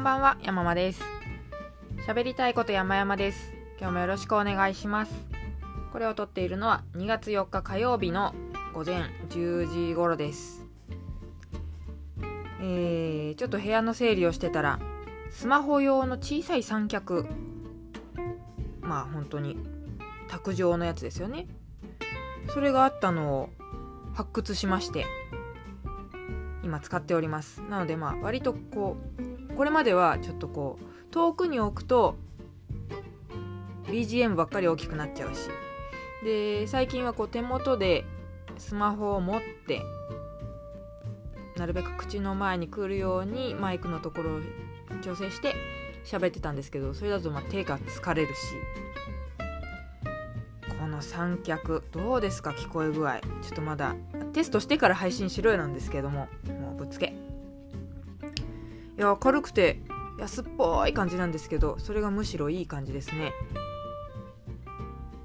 んばんは、山間です。喋りたいこと山々です。今日もよろしくお願いします。これを撮っているのは2月4日火曜日の午前10時頃です。えー、ちょっと部屋の整理をしてたら、スマホ用の小さい三脚、まあ本当に卓上のやつですよね。それがあったのを発掘しまして、今使っておりますなのでまあ割とこうこれまではちょっとこう遠くに置くと BGM ばっかり大きくなっちゃうし。で最近はこう手元でスマホを持ってなるべく口の前に来るようにマイクのところを調整して喋ってたんですけどそれだとま手が疲れるし。この三脚どうですか？聞こえ具合。ちょっとまだテストしてから配信しろよなんですけどももうぶっつけ。いや軽くて安っぽい感じなんですけどそれがむしろいい感じですね。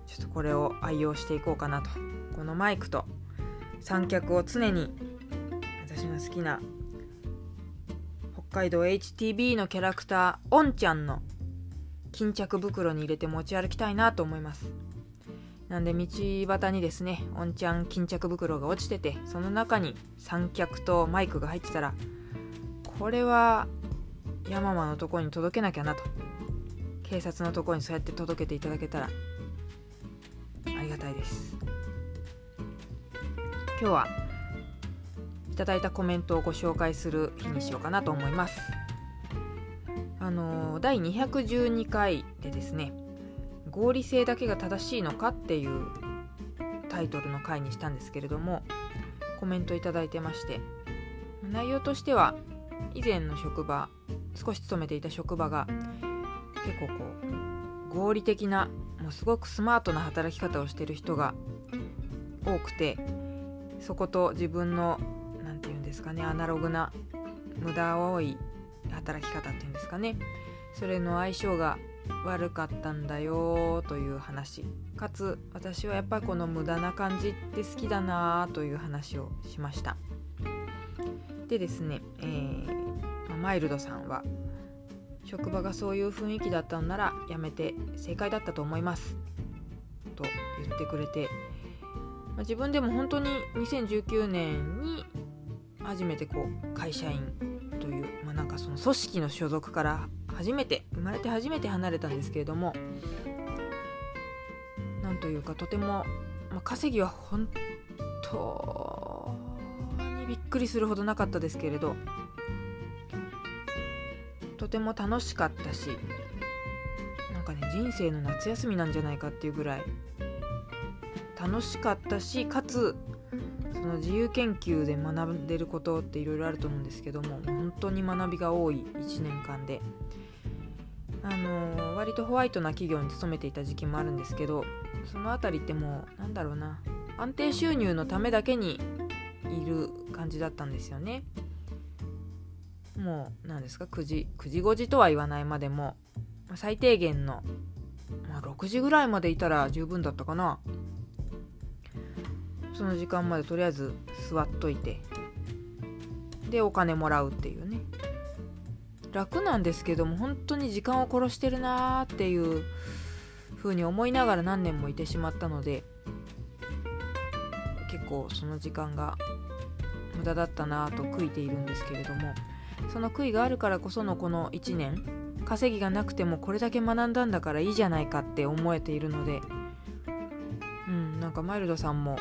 ちょっとこれを愛用していこうかなと。このマイクと三脚を常に私が好きな北海道 HTB のキャラクターおんちゃんの巾着袋に入れて持ち歩きたいなと思います。なんで道端にですね、おんちゃん巾着袋が落ちてて、その中に三脚とマイクが入ってたら、これは山間のとこに届けなきゃなと。警察のとこにそうやって届けていただけたら、ありがたいです。今日はいただいたコメントをご紹介する日にしようかなと思います。あの第212回でですね、合理性だけが正しいのかっていうタイトルの回にしたんですけれどもコメントいただいてまして内容としては以前の職場少し勤めていた職場が結構こう合理的なもうすごくスマートな働き方をしてる人が多くてそこと自分の何て言うんですかねアナログな無駄多い働き方っていうんですかねそれの相性が悪かったんだよという話。かつ私はやっぱりこの無駄な感じって好きだなという話をしました。でですね、えー、マイルドさんは職場がそういう雰囲気だったのならやめて正解だったと思います。と言ってくれて、まあ、自分でも本当に2019年に初めてこう会社員という、まあ、なんかその組織の所属から初めて生まれて初めて離れたんですけれどもなんというかとても、まあ、稼ぎは本当にびっくりするほどなかったですけれどとても楽しかったしなんかね人生の夏休みなんじゃないかっていうぐらい楽しかったしかつその自由研究で学んでることっていろいろあると思うんですけども本当に学びが多い1年間であのー、割とホワイトな企業に勤めていた時期もあるんですけどその辺りってもうなんだろうな安定収入のためだけにいる感じだったんですよね。もう何ですか？9時9時5時とは言わないまでも最低限の、まあ、6時ぐらいまでいたら十分だったかな。その時間までとりあえず座っといてでお金もらうっていうね。楽なんですけども本当に時間を殺してるなーっていう風に思いながら何年もいてしまったので結構その時間が無駄だったなと悔いているんですけれども。その悔いがあるからこそのこの1年稼ぎがなくてもこれだけ学んだんだからいいじゃないかって思えているのでうんなんかマイルドさんも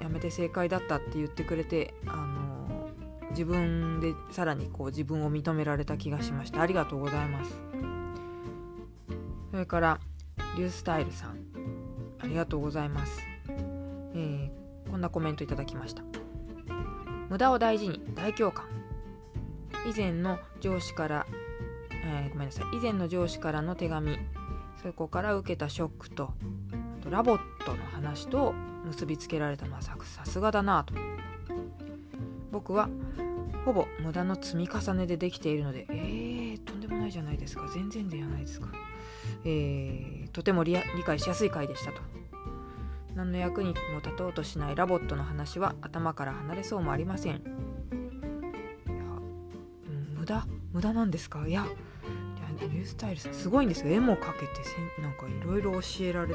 やめて正解だったって言ってくれてあの自分でさらにこう自分を認められた気がしました。ありがとうございます。それからリュースタイルさん。ありがとうございます、えー、こんなコメントいただきました。無駄を大事に大共感。以前の上司から、えー、ごめんなさい。以前の上司からの手紙。そこから受けたショックととラボットの話と結びつけられたのはさすがだなと。僕はほぼ無駄の積み重ねでできているのでえー、とんでもないじゃないですか。全然ではないですか。えー、とても理解しやすい回でしたと。何の役にも立とうとしない LOVOT の話は頭から離れそうもありません。駄？無駄なんですか？いやニュースタイルさんすごいんですよ。絵も描けてせんなんかいろいろ教えられて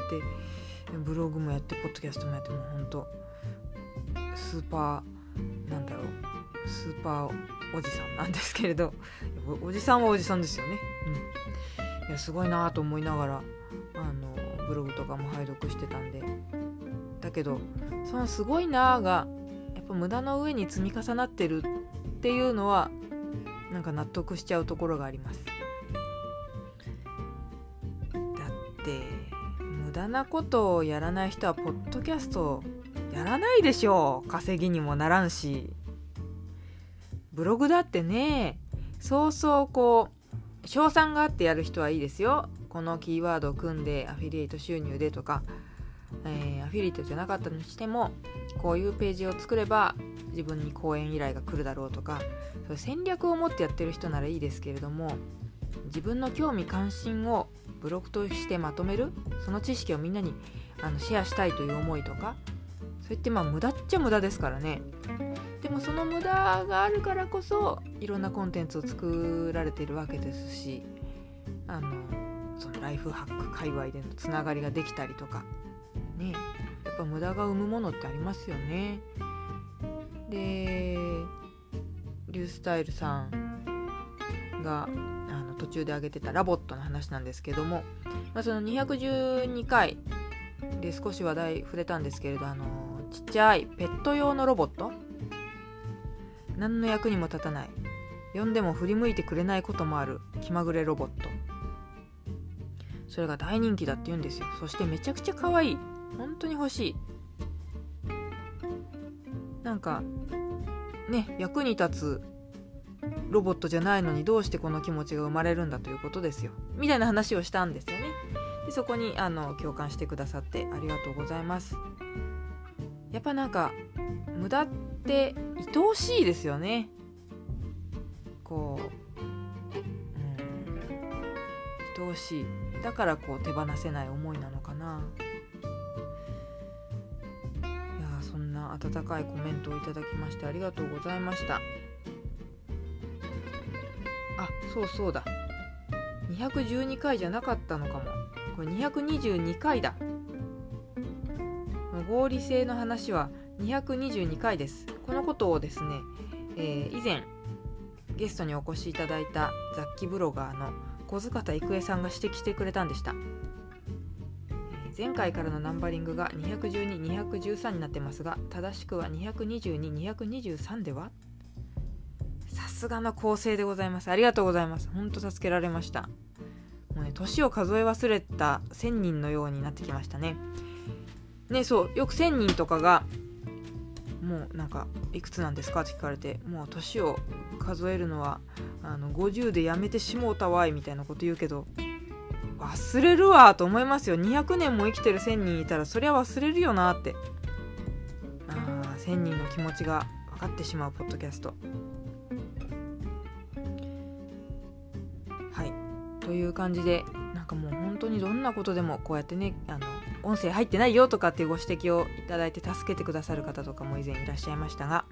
ブログもやってポッドキャストもやってもうほんとスーパーなんだろうスーパーおじさんなんですけれどおじさんはおじさんですよね。うん。いやすごいなと思いながらあのブログとかも拝読してたんで。だけどそのすごいながやっぱ無駄の上に積み重なってるっていうのはなんか納得しちゃうところがあります。だって無駄なことをやらない人はポッドキャストやらないでしょう。稼ぎにもならんし。ブログだってねそうそうこう賞賛があってやる人はいいですよ。このキーワードを組んでアフィリエイト収入でとかえー、アフィリエイトじゃなかったにしてもこういうページを作れば自分に講演依頼が来るだろうとかそれ戦略を持ってやってる人ならいいですけれども自分の興味関心をブログとしてまとめるその知識をみんなにあのシェアしたいという思いとかそういってまあ無駄っちゃ無駄ですからね。でもその無駄があるからこそいろんなコンテンツを作られているわけですしあのそのライフハック界隈でのつながりができたりとか。ね。やっぱ無駄が生むものってありますよね。でリュースタイルさんがあの途中で挙げてたラボットの話なんですけども、まあ、その212回で少し話題触れたんですけれどあのちっちゃいペット用のロボット？何の役にも立たない。呼んでも振り向いてくれないこともある気まぐれロボット。それが大人気だって言うんですよ。そしてめちゃくちゃ可愛い。本当に欲しい。なんかね役に立つロボットじゃないのにどうしてこの気持ちが生まれるんだということですよ。みたいな話をしたんですよね。でそこにあの共感してくださってありがとうございます。やっぱなんか無駄って愛おしいですよね。こううん愛おしい。だからこう手放せない思いなのかな。な温かいコメントをいただきましてありがとうございました。あそうそうだ。212回じゃなかったのかも。これ222回だ。合理性の話は222回です。このことをですね、えー、以前ゲストにお越しいただいた雑記ブロガーの小塚田郁恵さんが指摘してくれたんでした、前回からのナンバリングが212213になってますが正しくは222223では？さすがの構成でございます。ありがとうございます。ほんと助けられました。もうね年を数え忘れた1000人のようになってきましたね。ねそうよく1000人とかがもうなんかいくつなんですか？って聞かれてもう年を数えるのはあの50でやめてしもうたわいみたいなこと言うけど忘れるわと思いますよ。200年も生きてる1000人いたらそりゃ忘れるよなって。あ1000人の気持ちが分かってしまうポッドキャスト。はい。という感じでなんかもう本当にどんなことでもこうやってねあの音声入ってないよとかっていうご指摘をいただいて助けてくださる方とかも以前いらっしゃいましたが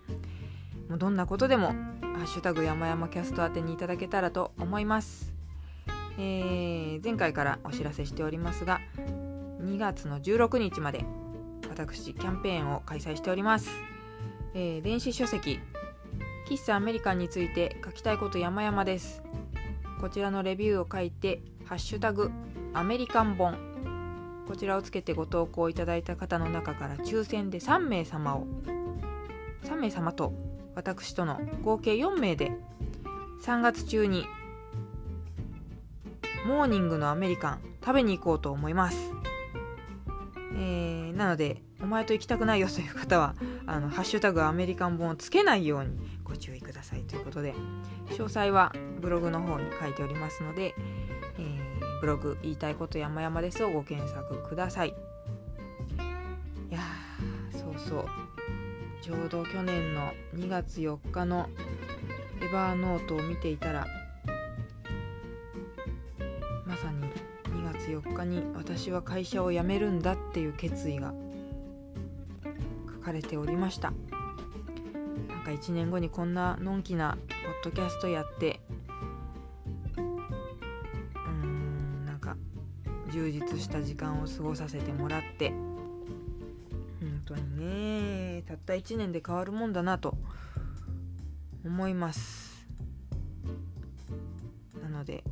もうどんなことでも「ハッシュタグ山々キャスト」宛てにいただけたらと思います、えー、前回からお知らせしておりますが2月の16日まで私キャンペーンを開催しております、えー、電子書籍喫茶アメリカンについて書きたいこと山々です。こちらのレビューを書いて「ハッシュタグアメリカン本」こちらをつけてご投稿いただいた方の中から抽選で3名様を3名様と私との合計4名で3月中にモーニングのアメリカン食べに行こうと思います、えー、なのでお前と行きたくないよという方はあのハッシュタグアメリカン本をつけないようにご注意ください。ということで詳細はブログの方に書いておりますので、えーブログ言いたいこと山々ですをご検索ください。いやそうそう。ちょうど去年の2月4日のエバーノートを見ていたら4日に私は会社を辞めるんだっていう決意が書かれておりました。なんか1年後にこんなのんきなポッドキャストやってうんなんか充実した時間を過ごさせてもらって本当にねたった1年で変わるもんだなと思います。なので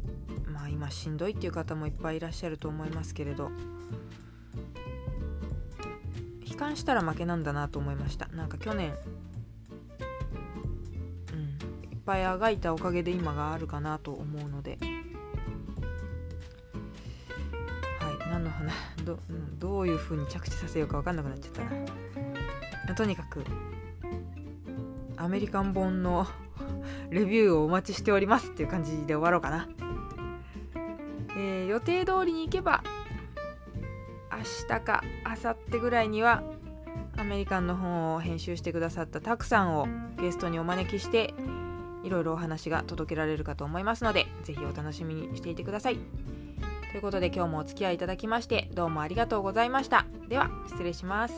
今しんどいっていう方もいっぱいいらっしゃると思いますけれど。悲観したら負けなんだなと思いました。なんか去年うんいっぱいあがいたおかげで今があるかなと思うので。はい何の話 ど,、うん、どういう風に着地させようか分かんなくなっちゃったな。とにかくアメリカン本の レビューをお待ちしておりますっていう感じで終わろうかな、えー、予定通りに行けば明日か明後日ぐらいにはアメリカンの本を編集してくださったたくさんをゲストにお招きしていろいろお話が届けられるかと思いますので是非お楽しみにしていてください。ということで今日もお付き合いいただきましてどうもありがとうございました。では失礼します。